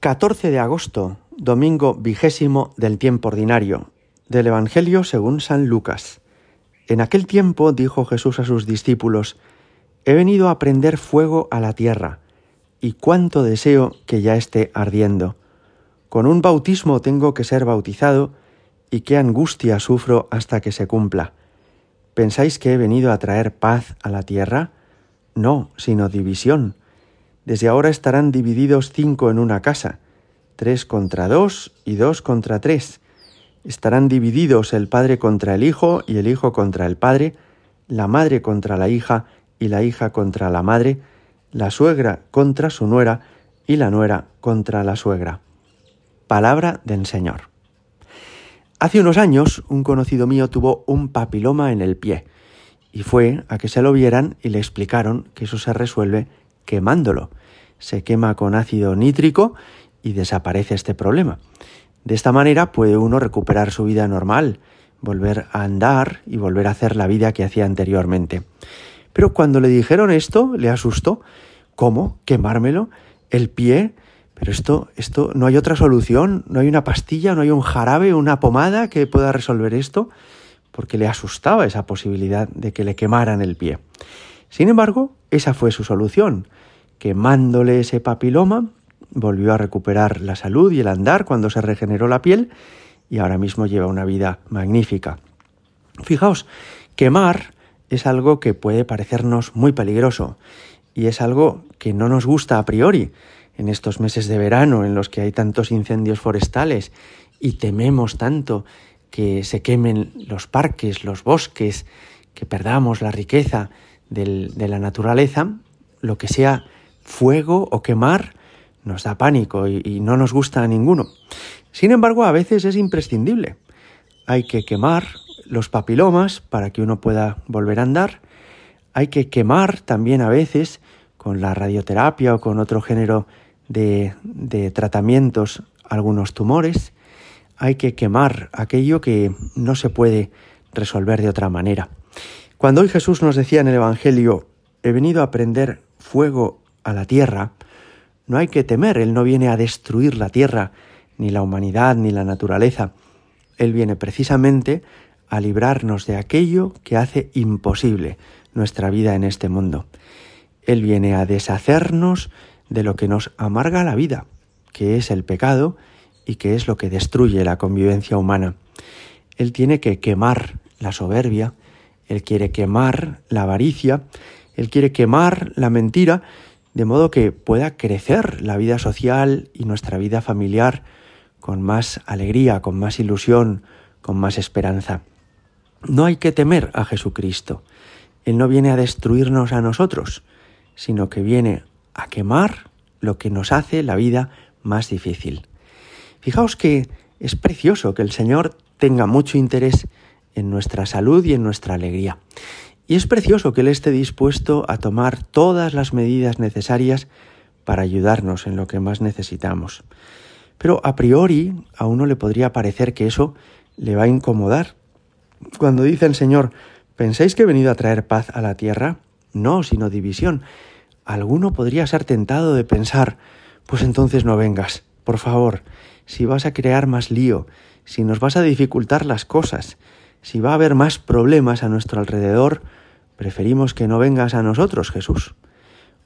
14 de agosto, domingo vigésimo del tiempo ordinario, del Evangelio según San Lucas. En aquel tiempo dijo Jesús a sus discípulos, He venido a prender fuego a la tierra, y cuánto deseo que ya esté ardiendo. Con un bautismo tengo que ser bautizado, y qué angustia sufro hasta que se cumpla. ¿Pensáis que he venido a traer paz a la tierra? No, sino división. Desde ahora estarán divididos cinco en una casa, tres contra dos y dos contra tres. Estarán divididos el padre contra el hijo y el hijo contra el padre, la madre contra la hija y la hija contra la madre, la suegra contra su nuera y la nuera contra la suegra. Palabra del Señor. Hace unos años un conocido mío tuvo un papiloma en el pie y fue a que se lo vieran y le explicaron que eso se resuelve quemándolo. Se quema con ácido nítrico y desaparece este problema. De esta manera puede uno recuperar su vida normal, volver a andar y volver a hacer la vida que hacía anteriormente. Pero cuando le dijeron esto, le asustó. ¿Cómo? ¿Quemármelo? ¿El pie? Pero esto, esto, no hay otra solución, no hay una pastilla, no hay un jarabe, una pomada que pueda resolver esto, porque le asustaba esa posibilidad de que le quemaran el pie. Sin embargo, esa fue su solución quemándole ese papiloma, volvió a recuperar la salud y el andar cuando se regeneró la piel y ahora mismo lleva una vida magnífica. Fijaos, quemar es algo que puede parecernos muy peligroso y es algo que no nos gusta a priori en estos meses de verano en los que hay tantos incendios forestales y tememos tanto que se quemen los parques, los bosques, que perdamos la riqueza de la naturaleza, lo que sea fuego o quemar nos da pánico y, no nos gusta a ninguno. Sin embargo, a veces es imprescindible. Hay que quemar los papilomas para que uno pueda volver a andar. Hay que quemar también a veces con la radioterapia o con otro género de, tratamientos algunos tumores. Hay que quemar aquello que no se puede resolver de otra manera. Cuando hoy Jesús nos decía en el Evangelio, he venido a prender fuego a la tierra, no hay que temer, Él no viene a destruir la tierra, ni la humanidad, ni la naturaleza. Él viene precisamente a librarnos de aquello que hace imposible nuestra vida en este mundo. Él viene a deshacernos de lo que nos amarga la vida, que es el pecado y que es lo que destruye la convivencia humana. Él tiene que quemar la soberbia, Él quiere quemar la avaricia, Él quiere quemar la mentira de modo que pueda crecer la vida social y nuestra vida familiar con más alegría, con más ilusión, con más esperanza. No hay que temer a Jesucristo. Él no viene a destruirnos a nosotros, sino que viene a quemar lo que nos hace la vida más difícil. Fijaos que es precioso que el Señor tenga mucho interés en nuestra salud y en nuestra alegría. Y es precioso que Él esté dispuesto a tomar todas las medidas necesarias para ayudarnos en lo que más necesitamos. Pero a priori a uno le podría parecer que eso le va a incomodar. Cuando dice el Señor, ¿pensáis que he venido a traer paz a la tierra? No, sino división. Alguno podría ser tentado de pensar, pues entonces no vengas, por favor, si vas a crear más lío, si nos vas a dificultar las cosas, si va a haber más problemas a nuestro alrededor, Preferimos que no vengas a nosotros, Jesús.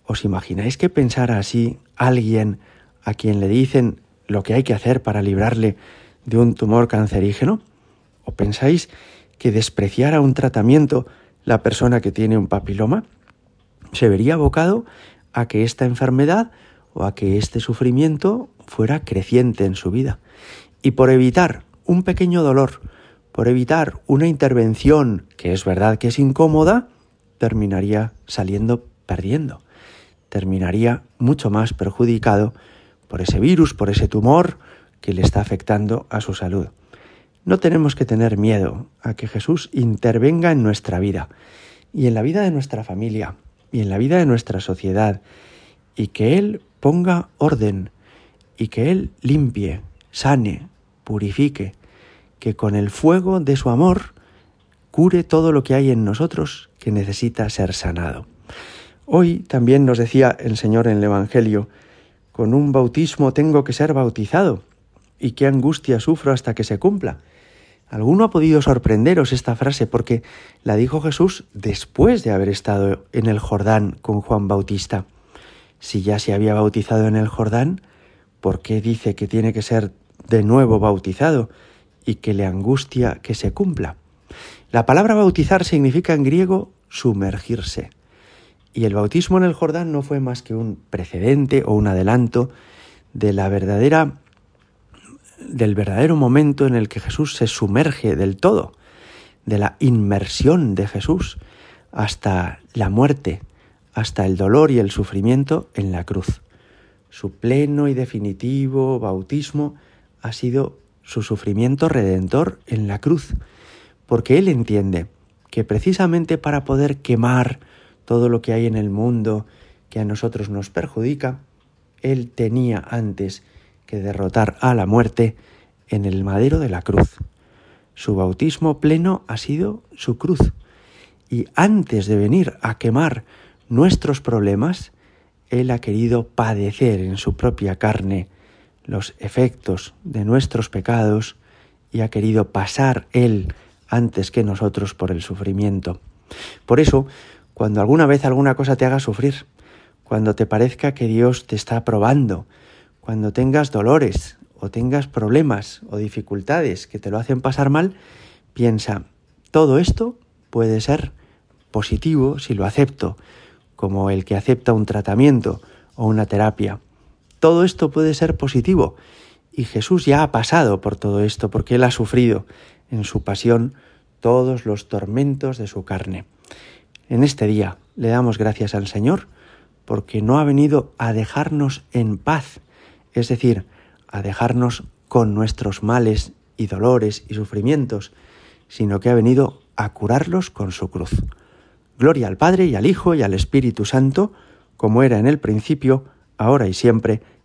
¿Os imagináis que pensara así alguien a quien le dicen lo que hay que hacer para librarle de un tumor cancerígeno? ¿O pensáis que despreciara un tratamiento la persona que tiene un papiloma? Se vería abocado a que esta enfermedad o a que este sufrimiento fuera creciente en su vida. Y por evitar un pequeño dolor, por evitar una intervención que es verdad que es incómoda, terminaría saliendo perdiendo, terminaría mucho más perjudicado por ese virus, por ese tumor que le está afectando a su salud. No tenemos que tener miedo a que Jesús intervenga en nuestra vida y en la vida de nuestra familia y en la vida de nuestra sociedad y que Él ponga orden y que Él limpie, sane, purifique, que con el fuego de su amor cure todo lo que hay en nosotros que necesita ser sanado. Hoy también nos decía el Señor en el Evangelio, con un bautismo tengo que ser bautizado, y qué angustia sufro hasta que se cumpla. ¿Alguno ha podido sorprenderos esta frase porque la dijo Jesús después de haber estado en el Jordán con Juan Bautista? Si ya se había bautizado en el Jordán, ¿por qué dice que tiene que ser de nuevo bautizado y que le angustia que se cumpla? La palabra bautizar significa en griego sumergirse. Y el bautismo en el Jordán no fue más que un precedente o un adelanto de la verdadera del verdadero momento en el que Jesús se sumerge del todo, de la inmersión de Jesús hasta la muerte, hasta el dolor y el sufrimiento en la cruz. Su pleno y definitivo bautismo ha sido su sufrimiento redentor en la cruz, porque Él entiende que precisamente para poder quemar todo lo que hay en el mundo que a nosotros nos perjudica, Él tenía antes que derrotar a la muerte en el madero de la cruz. Su bautismo pleno ha sido su cruz. Y antes de venir a quemar nuestros problemas, Él ha querido padecer en su propia carne los efectos de nuestros pecados y ha querido pasar Él antes que nosotros por el sufrimiento. Por eso, cuando alguna vez alguna cosa te haga sufrir, cuando te parezca que Dios te está probando, cuando tengas dolores o tengas problemas o dificultades que te lo hacen pasar mal, piensa, todo esto puede ser positivo si lo acepto, como el que acepta un tratamiento o una terapia. Todo esto puede ser positivo y Jesús ya ha pasado por todo esto porque Él ha sufrido en su pasión todos los tormentos de su carne. En este día le damos gracias al Señor porque no ha venido a dejarnos en paz, es decir, a dejarnos con nuestros males y dolores y sufrimientos, sino que ha venido a curarlos con su cruz. Gloria al Padre y al Hijo y al Espíritu Santo, como era en el principio, ahora y siempre,